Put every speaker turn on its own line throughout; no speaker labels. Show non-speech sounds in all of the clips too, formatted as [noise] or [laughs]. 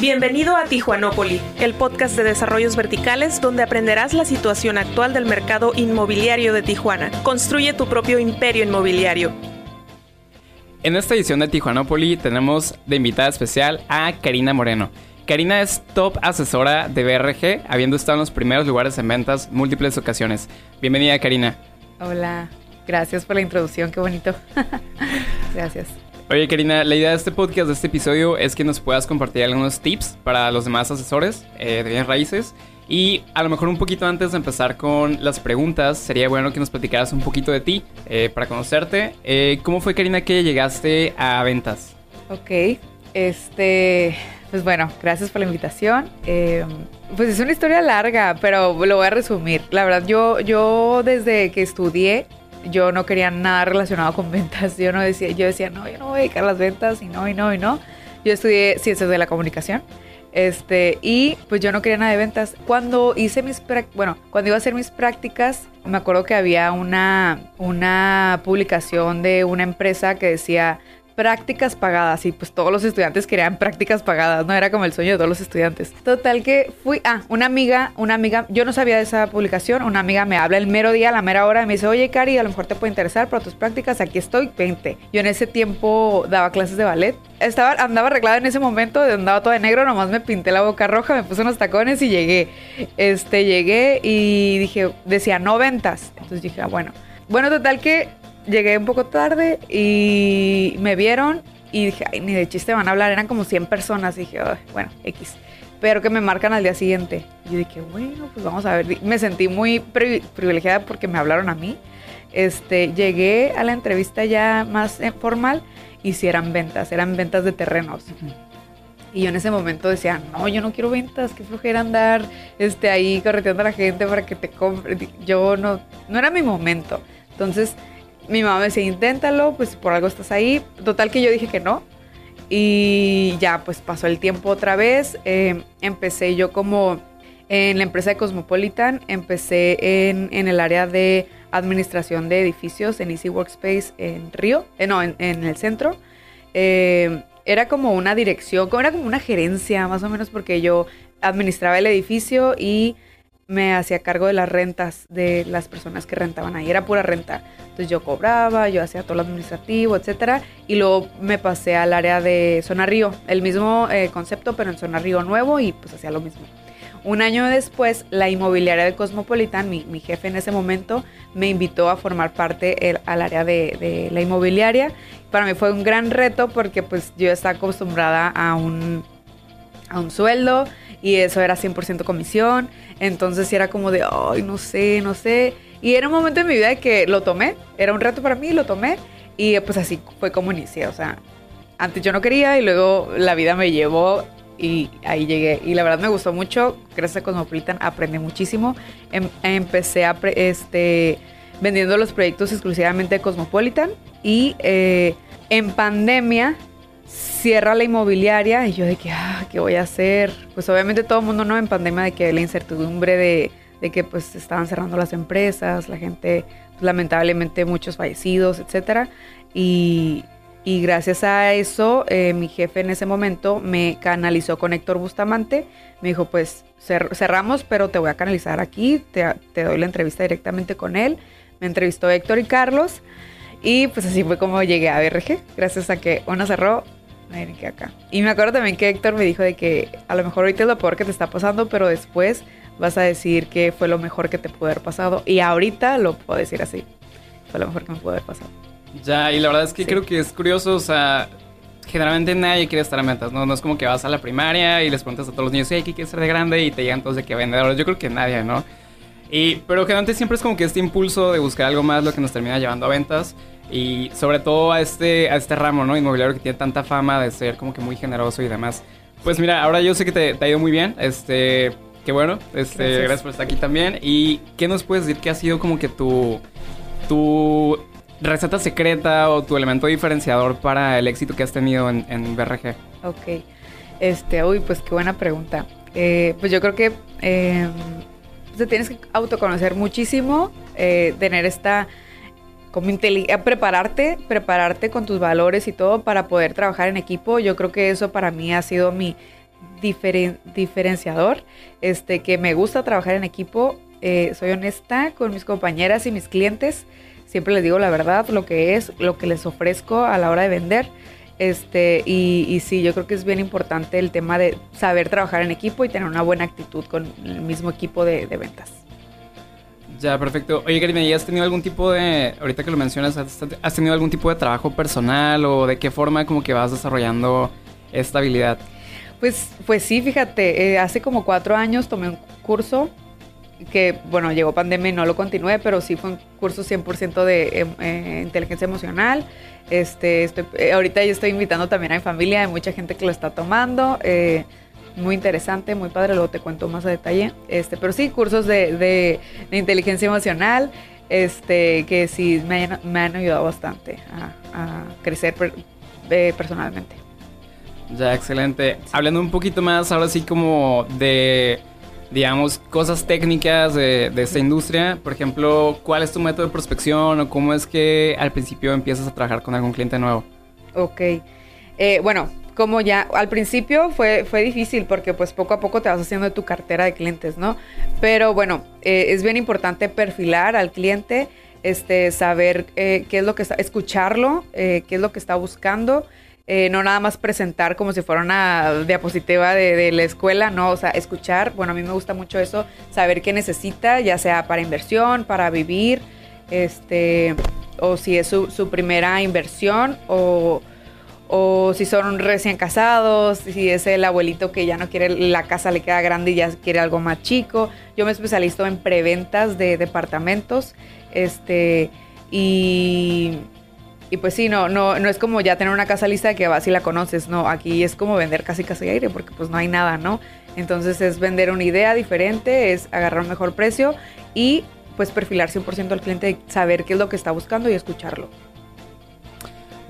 Bienvenido a Tijuanópoli, el podcast de desarrollos verticales donde aprenderás la situación actual del mercado inmobiliario de Tijuana. Construye tu propio imperio inmobiliario.
En esta edición de Tijuanópoli tenemos de invitada especial a Karina Moreno. Karina es top asesora de BRG, habiendo estado en los primeros lugares en ventas múltiples ocasiones. Bienvenida, Karina.
Hola, gracias por la introducción, qué bonito. [laughs] gracias.
Oye, Karina, la idea de este podcast, de este episodio, es que nos puedas compartir algunos tips para los demás asesores eh, de bienes raíces. Y a lo mejor un poquito antes de empezar con las preguntas, sería bueno que nos platicaras un poquito de ti eh, para conocerte. Eh, ¿Cómo fue, Karina, que llegaste a ventas?
Ok, este, pues bueno, gracias por la invitación. pues es una historia larga, pero lo voy a resumir. La verdad, yo, yo desde que estudié yo no quería nada relacionado con ventas. Yo no decía, yo decía, no, yo no voy a dedicar las ventas y no, y no, y no. Yo estudié ciencias de la comunicación. Este, y pues yo no quería nada de ventas. Cuando hice mis, bueno, cuando iba a hacer mis prácticas, me acuerdo que había una, una publicación de una empresa que decía, prácticas pagadas y pues todos los estudiantes querían prácticas pagadas, no era como el sueño de todos los estudiantes. Total que fui, ah, una amiga, una amiga, yo no sabía de esa publicación, una amiga me habla el mero día, la mera hora, me dice, oye Cari, a lo mejor te puede interesar para tus prácticas, aquí estoy, 20. Yo en ese tiempo daba clases de ballet, estaba, andaba arreglada en ese momento, andaba toda de negro, nomás me pinté la boca roja, me puse unos tacones y llegué. Este, llegué y dije, decía, no ventas. Entonces dije, ah, bueno. Bueno, total que llegué un poco tarde y me vieron y dije, ay, ni de chiste van a hablar, eran como 100 personas. Y dije, bueno, X. Pero que me marcan al día siguiente. Y yo dije, bueno, pues vamos a ver. Me sentí muy privilegiada porque me hablaron a mí. Este, llegué a la entrevista ya más eh, formal y si eran ventas, eran ventas de terrenos. Y yo en ese momento decía, no, yo no quiero ventas, qué flojera andar este, ahí correteando a la gente para que te compre. Yo no, no era mi momento. Entonces, mi mamá me decía, inténtalo, pues por algo estás ahí. Total que yo dije que no. Y ya, pues pasó el tiempo otra vez. Eh, empecé yo como en la empresa de Cosmopolitan, empecé en, el área de administración de edificios en Easy Workspace en Río, eh, no, en, el centro. Eh, era como una dirección, era como una gerencia más o menos porque yo administraba el edificio y me hacía cargo de las rentas de las personas que rentaban ahí. Era pura renta. Entonces yo cobraba, yo hacía todo lo administrativo, etcétera. Y luego me pasé al área de Zona Río. El mismo eh, concepto, pero en Zona Río nuevo y pues hacía lo mismo. Un año después, la inmobiliaria de Cosmopolitan, mi, jefe en ese momento, me invitó a formar parte al área de, de, la inmobiliaria. Para mí fue un gran reto porque pues yo estaba acostumbrada a un, a un sueldo y eso era 100% comisión. Entonces era como de, ay, no sé, no sé. Y era un momento en mi vida que lo tomé, era un reto para mí, lo tomé y pues así fue como inicié. O sea, antes yo no quería y luego la vida me llevó y ahí llegué. Y la verdad me gustó mucho, gracias a Cosmopolitan aprendí muchísimo. Em, empecé a, este, vendiendo los proyectos exclusivamente de Cosmopolitan y eh, en pandemia cierra la inmobiliaria y yo de que, ah, ¿qué voy a hacer? Pues obviamente todo el mundo no en pandemia de que la incertidumbre de, que pues estaban cerrando las empresas, la gente, pues, lamentablemente muchos fallecidos, etcétera. Y, gracias a eso, eh, mi jefe en ese momento me canalizó con Héctor Bustamante. Me dijo, pues cerramos, pero te voy a canalizar aquí, te, te doy la entrevista directamente con él. Me entrevistó Héctor y Carlos. Y pues así fue como llegué a BRG, gracias a que uno cerró, que acá. Y me acuerdo también que Héctor me dijo de que a lo mejor ahorita es lo peor que te está pasando, pero después vas a decir que fue lo mejor que te pudo haber pasado. Y ahorita lo puedo decir así. Fue lo mejor que me pudo haber pasado.
Ya, y la verdad es que creo que es curioso, o sea, generalmente nadie quiere estar en metas, ¿no? No es como que vas a la primaria y les preguntas a todos los niños, ¿qué quieres ser de grande? Y te llegan todos de que vendedores. Yo creo que nadie, ¿no? Y, pero generalmente siempre es como que este impulso de buscar algo más lo que nos termina llevando a ventas. Y sobre todo a este, a este ramo, ¿no? Inmobiliario que tiene tanta fama de ser como que muy generoso y demás. Pues mira, ahora yo sé que te, ha ido muy bien. Este, qué bueno. Este, gracias. por estar aquí también. ¿Y qué nos puedes decir que ha sido como que tu, tu receta secreta o tu elemento diferenciador para el éxito que has tenido en, en BRG?
Ok. Este, uy, pues qué buena pregunta. Eh, pues yo creo que eh, tienes que autoconocer muchísimo, eh, tener esta como eh, prepararte, prepararte con tus valores y todo para poder trabajar en equipo. Yo creo que eso para mí ha sido mi diferenciador, este, que me gusta trabajar en equipo. Eh, soy honesta con mis compañeras y mis clientes. Siempre les digo la verdad, lo que es, lo que les ofrezco a la hora de vender. Este, y, sí, yo creo que es bien importante el tema de saber trabajar en equipo y tener una buena actitud con el mismo equipo de, ventas.
Ya, perfecto. Oye, Karina, ¿y has tenido algún tipo de, ahorita que lo mencionas, has tenido algún tipo de trabajo personal o de qué forma como que vas desarrollando esta habilidad?
Pues, pues sí, fíjate, eh, hace como cuatro años tomé un curso que, bueno, llegó pandemia y no lo continué, pero sí fue un curso 100% de em, eh, inteligencia emocional. Este, eh, ahorita yo estoy invitando también a mi familia, hay mucha gente que lo está tomando. muy interesante, muy padre, luego te cuento más a detalle. Este, pero sí, cursos de, de, inteligencia emocional, este, que sí me, han, ayudado bastante a, crecer personalmente.
Ya, excelente. Hablando un poquito más ahora sí como de, digamos, cosas técnicas de, esta industria. Por ejemplo, ¿cuál es tu método de prospección o cómo es que al principio empiezas a trabajar con algún cliente nuevo?
Ok. Eh, bueno, como ya al principio fue, fue difícil porque pues poco a poco te vas haciendo de tu cartera de clientes, ¿no? Pero bueno, eh, es bien importante perfilar al cliente, este, saber eh, qué es lo que está, escucharlo, qué es lo que está buscando eh, no nada más presentar como si fuera una diapositiva de, la escuela, no, o sea, escuchar, bueno, a mí me gusta mucho eso, saber qué necesita, ya sea para inversión, para vivir, este, o si es su, primera inversión, o, o si son recién casados, si es el abuelito que ya no quiere, la casa le queda grande y ya quiere algo más chico. Yo me especializo en preventas de departamentos, este, y y pues sí, no, no, no es como ya tener una casa lista que vas y la conoces, no, aquí es como vender casi casi aire porque pues no hay nada, ¿no? Entonces es vender una idea diferente, es agarrar un mejor precio y pues perfilar 100% al cliente, saber qué es lo que está buscando y escucharlo.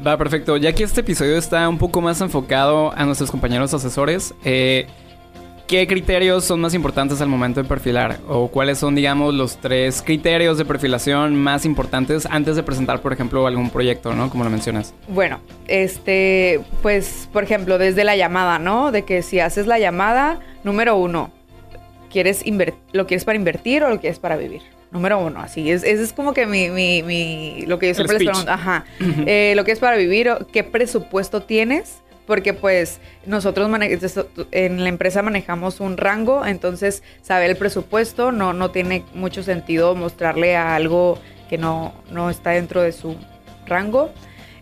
Va, perfecto. Ya que este episodio está un poco más enfocado a nuestros compañeros asesores, eh, ¿Qué criterios son más importantes al momento de perfilar? ¿O cuáles son, digamos, los tres criterios de perfilación más importantes antes de presentar, por ejemplo, algún proyecto, ¿no? Como lo mencionas.
Bueno, este, pues, por ejemplo, desde la llamada, ¿no? De que si haces la llamada, número uno, ¿quieres ¿lo quieres para invertir o lo quieres para vivir? Número uno, así. Es, ese es como que mi, mi, mi lo que yo siempre les pregunto. Ajá. Eh, lo que es para vivir, ¿qué presupuesto tienes? Porque pues nosotros en la empresa manejamos un rango, entonces saber el presupuesto no, no tiene mucho sentido mostrarle a algo que no, no está dentro de su rango.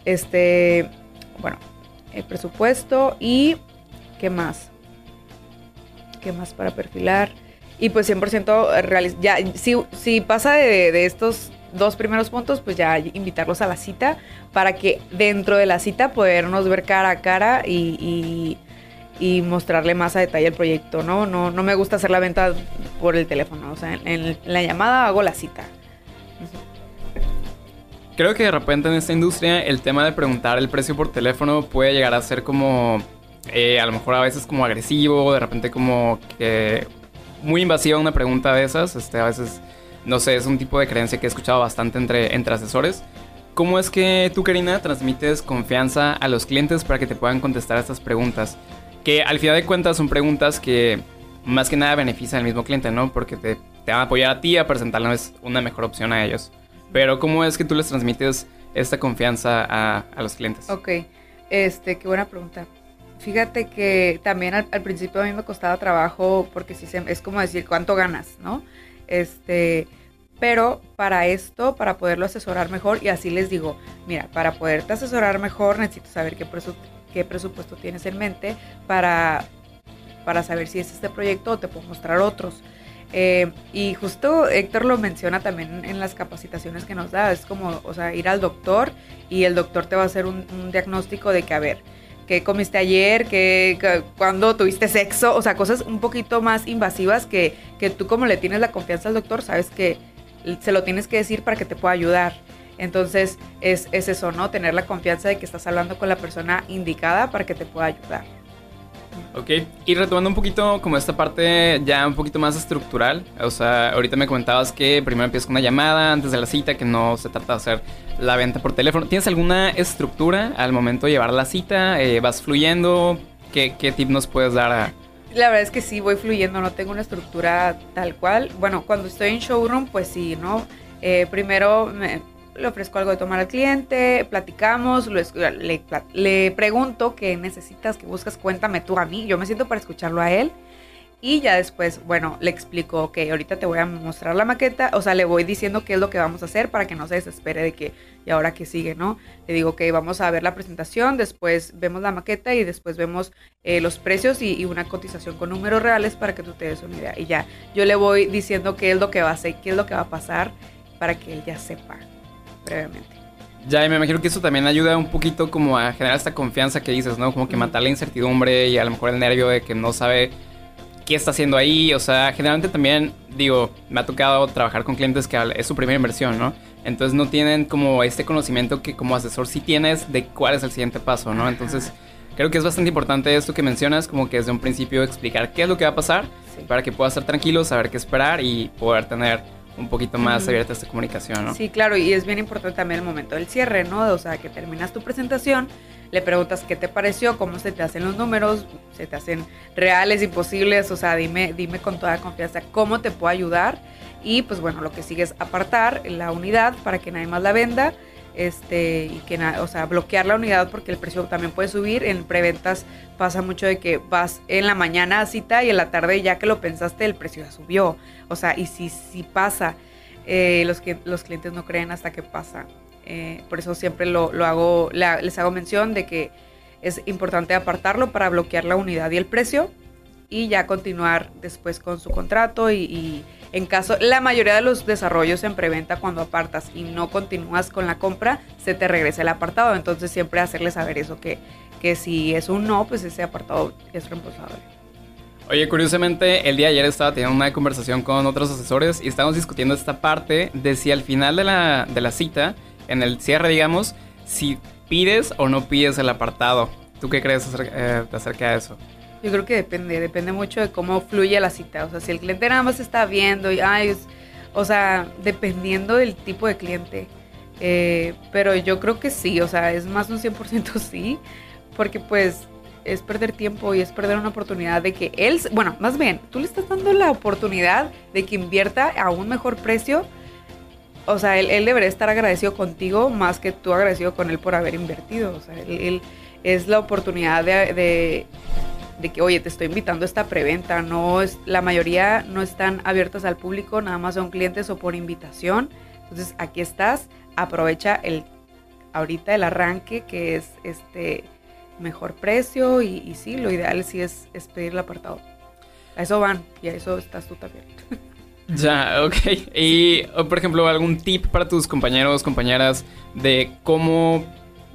Este, bueno, el presupuesto y ¿qué más? ¿Qué más para perfilar? Y pues 100% real, ya si, si pasa de, de estos dos primeros puntos, pues ya invitarlos a la cita para que dentro de la cita podernos ver cara a cara y, mostrarle más a detalle el proyecto, ¿no? ¿no? No me gusta hacer la venta por el teléfono, o sea, en, la llamada hago la cita.
Creo que de repente en esta industria el tema de preguntar el precio por teléfono puede llegar a ser como, eh, a lo mejor a veces como agresivo, de repente como que muy invasiva una pregunta de esas, este, a veces no sé, es un tipo de creencia que he escuchado bastante entre, entre asesores. ¿Cómo es que tú, Karina, transmites confianza a los clientes para que te puedan contestar estas preguntas? Que al final de cuentas son preguntas que más que nada benefician al mismo cliente, ¿no? Porque te, te van a apoyar a ti a presentarles una mejor opción a ellos. Pero ¿cómo es que tú les transmites esta confianza a, a los clientes?
Ok, este, qué buena pregunta. Fíjate que también al, principio a mí me costaba trabajo porque si es como decir cuánto ganas, ¿no? Este, pero para esto, para poderlo asesorar mejor, y así les digo, mira, para poderte asesorar mejor necesito saber qué, qué presupuesto tienes en mente para, para saber si es este proyecto o te puedo mostrar otros. Eh, y justo Héctor lo menciona también en las capacitaciones que nos da, es como, o sea, ir al doctor y el doctor te va a hacer un, diagnóstico de que, a ver, qué comiste ayer, qué, cuándo tuviste sexo, o sea, cosas un poquito más invasivas que, que tú como le tienes la confianza al doctor, sabes que se lo tienes que decir para que te pueda ayudar. Entonces es, es eso, ¿no? Tener la confianza de que estás hablando con la persona indicada para que te pueda ayudar.
Ok, y retomando un poquito como esta parte ya un poquito más estructural, o sea, ahorita me comentabas que primero empiezas con una llamada antes de la cita, que no se trata de hacer la venta por teléfono. ¿Tienes alguna estructura al momento de llevar la cita? Eh, ¿Vas fluyendo? ¿Qué, ¿Qué, tip nos puedes dar
La verdad es que sí, voy fluyendo, no tengo una estructura tal cual. Bueno, cuando estoy en showroom, pues sí, ¿no? Eh, primero le ofrezco algo de tomar al cliente, platicamos, le, le, pregunto qué necesitas, qué buscas, cuéntame tú a mí. Yo me siento para escucharlo a él. Y ya después, bueno, le explico que ahorita te voy a mostrar la maqueta, o sea, le voy diciendo qué es lo que vamos a hacer para que no se desespere de que, y ahora que sigue, ¿no? Le digo que vamos a ver la presentación, después vemos la maqueta y después vemos eh, los precios y, una cotización con números reales para que tú te des una idea. Y ya, yo le voy diciendo qué es lo que va a hacer, qué es lo que va a pasar para que él ya sepa brevemente.
Ya, y me imagino que eso también ayuda un poquito como a generar esta confianza que dices, ¿no? Como que matar la incertidumbre y a lo mejor el nervio de que no sabe qué está haciendo ahí. O sea, generalmente también, digo, me ha tocado trabajar con clientes que es su primera inversión, ¿no? Entonces no tienen como este conocimiento que como asesor sí tienes de cuál es el siguiente paso, ¿no? Entonces creo que es bastante importante esto que mencionas, como que desde un principio explicar qué es lo que va a pasar para que puedas estar tranquilo, saber qué esperar y poder tener un poquito más abierta esta comunicación, ¿no?
Sí, claro, y es bien importante también el momento del cierre, ¿no? O sea, que terminas tu presentación, le preguntas qué te pareció, cómo se te hacen los números, se te hacen reales y posibles, o sea, dime, dime con toda confianza cómo te puedo ayudar. Y pues bueno, lo que sigue es apartar la unidad para que nadie más la venda. Este, y que o sea, bloquear la unidad porque el precio también puede subir. En preventas pasa mucho de que vas en la mañana a cita y en la tarde ya que lo pensaste el precio ya subió. O sea, y si, si pasa, eh, los, los clientes no creen hasta que pasa. Eh, por eso siempre lo, hago, les hago mención de que es importante apartarlo para bloquear la unidad y el precio y ya continuar después con su contrato y, en caso, la mayoría de los desarrollos en preventa cuando apartas y no continúas con la compra, se te regresa el apartado. Entonces siempre hacerles saber eso, que, que si es un no, pues ese apartado es reembolsable.
Oye, curiosamente, el día de ayer estaba teniendo una conversación con otros asesores y estábamos discutiendo esta parte de si al final de la, de la cita en el cierre, digamos, si pides o no pides el apartado. ¿Tú qué crees eh, acerca, de eso?
Yo creo que depende, depende mucho de cómo fluye la cita. O sea, si el cliente nada más está viendo y, ay, o sea, dependiendo del tipo de cliente. Eh, pero yo creo que sí, o sea, es más un 100% [laughs] sí, porque pues es perder tiempo y es perder una oportunidad de que él, bueno, más bien, tú le estás dando la oportunidad de que invierta a un mejor precio o sea, él, debería estar agradecido contigo más que tú agradecido con él por haber invertido. O sea, él, es la oportunidad de, que, oye, te estoy invitando a esta preventa. No es, la mayoría no están abiertas al público, nada más son clientes o por invitación. Entonces, aquí estás, aprovecha el ahorita el arranque que es este mejor precio y, sí, lo ideal sí es, es pedir el apartado. A eso van y a eso estás tú también. [laughs]
Ya, ok. Y, por ejemplo, algún tip para tus compañeros, compañeras, de cómo,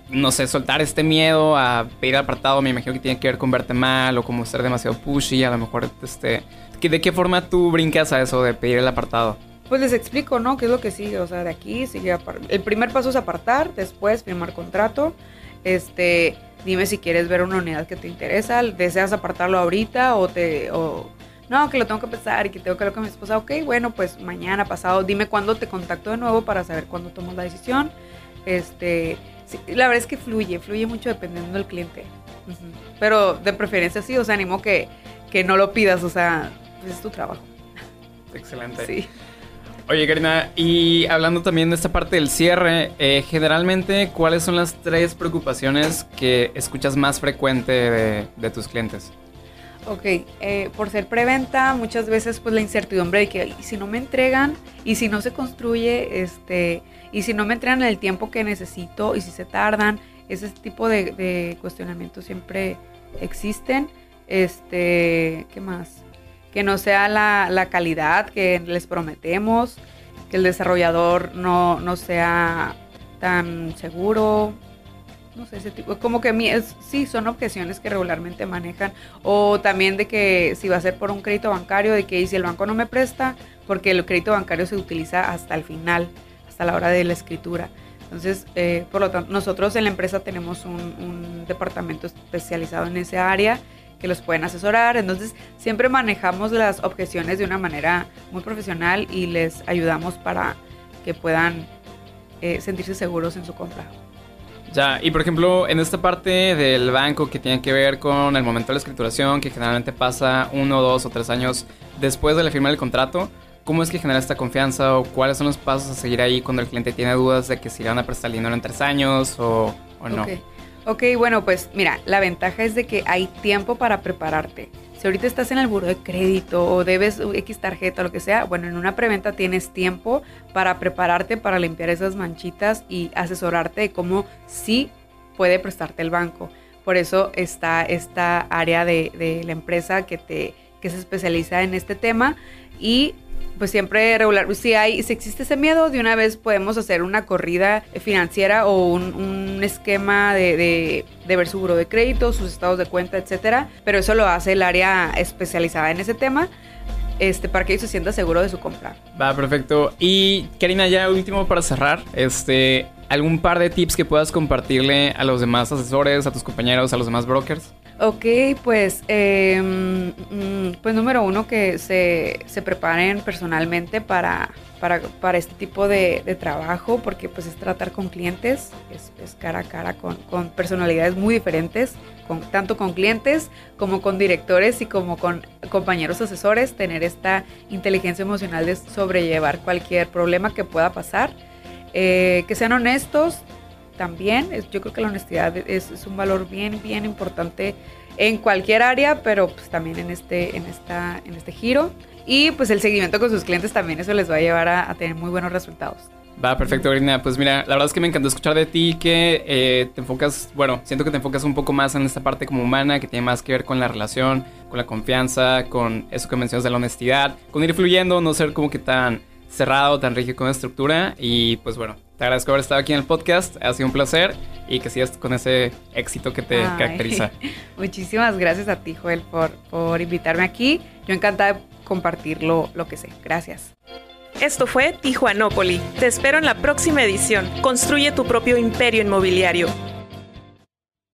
no sé, soltar este miedo a pedir apartado. Me imagino que tiene que ver con verte mal o como ser demasiado pushy. A lo mejor, este. ¿De qué forma tú brincas a eso de pedir el apartado?
Pues les explico, ¿no? ¿Qué es lo que sigue? O sea, de aquí sigue. El primer paso es apartar, después firmar contrato. Este. Dime si quieres ver una unidad que te interesa. ¿Deseas apartarlo ahorita o te. No, que lo tengo que pensar y que tengo que hablar con mi esposa, ok, bueno, pues mañana, pasado, dime cuándo te contacto de nuevo para saber cuándo tomo la decisión. Este, la verdad es que fluye, fluye mucho dependiendo del cliente. Pero de preferencia sí, o sea, animo que, que no lo pidas, o sea, pues es tu trabajo.
Excelente. Sí. Oye, Karina, y hablando también de esta parte del cierre, eh, generalmente, ¿cuáles son las tres preocupaciones que escuchas más frecuente de, de tus clientes?
Ok, eh, por ser preventa, muchas veces pues la incertidumbre de que si no me entregan y si no se construye, este, y si no me entregan el tiempo que necesito y si se tardan, ese tipo de, cuestionamientos siempre existen. Este, ¿qué más? Que no sea la, calidad que les prometemos, que el desarrollador no, no sea tan seguro, no sé, ese tipo, como que mi, sí, son objeciones que regularmente manejan, o también de que si va a ser por un crédito bancario, de que si el banco no me presta, porque el crédito bancario se utiliza hasta el final, hasta la hora de la escritura. Entonces, eh, por lo tanto, nosotros en la empresa tenemos un, un departamento especializado en esa área que los pueden asesorar. Entonces, siempre manejamos las objeciones de una manera muy profesional y les ayudamos para que puedan eh, sentirse seguros en su compra.
Ya, y por ejemplo, en esta parte del banco que tiene que ver con el momento de la escrituración, que generalmente pasa uno, dos o tres años después de la firma del contrato, ¿cómo es que genera esta confianza o cuáles son los pasos a seguir ahí cuando el cliente tiene dudas de que si le van a prestar dinero en tres años o, no?
Okay. Ok, bueno, pues mira, la ventaja es de que hay tiempo para prepararte. Si ahorita estás en el buro de crédito o debes X tarjeta o lo que sea, bueno, en una preventa tienes tiempo para prepararte, para limpiar esas manchitas y asesorarte de cómo sí puede prestarte el banco. Por eso está esta área de, la empresa que, te, que se especializa en este tema y pues siempre regular, si hay, si existe ese miedo, de una vez podemos hacer una corrida financiera o un, esquema de, ver su de crédito, sus estados de cuenta, etcétera. Pero eso lo hace el área especializada en ese tema. Este, para que ellos se sienta seguro de su compra.
Va, perfecto. Y Karina, ya último para cerrar, este, ¿algún par de tips que puedas compartirle a los demás asesores, a tus compañeros, a los demás brokers?
Ok, pues, em, mm, pues número uno, que se, se preparen personalmente para, para, este tipo de, trabajo, porque pues es tratar con clientes, es, cara a cara con, con, personalidades muy diferentes, con, tanto con clientes como con directores y como con compañeros asesores, tener esta inteligencia emocional de sobrellevar cualquier problema que pueda pasar, eh, que sean honestos, también. Yo creo que la honestidad es, un valor bien, bien importante en cualquier área, pero pues también en este, en esta, en este giro. Y pues el seguimiento con sus clientes también eso les va a llevar a, tener muy buenos resultados.
Va, perfecto, Grina. Pues mira, la verdad es que me encantó escuchar de ti que eh, te enfocas, bueno, siento que te enfocas un poco más en esta parte como humana, que tiene más que ver con la relación, con la confianza, con eso que mencionas de la honestidad, con ir fluyendo, no ser como que tan cerrado, tan rígido con la estructura. Y pues bueno, te agradezco haber estado aquí en el podcast. Ha sido un placer y que sigas con ese éxito que te caracteriza. [laughs]
Muchísimas gracias a ti, Joel, por, por invitarme aquí. Yo encantada de compartir lo, lo que sé. Gracias.
Esto fue Tijuanópoli. Te espero en la próxima edición. Construye tu propio imperio inmobiliario.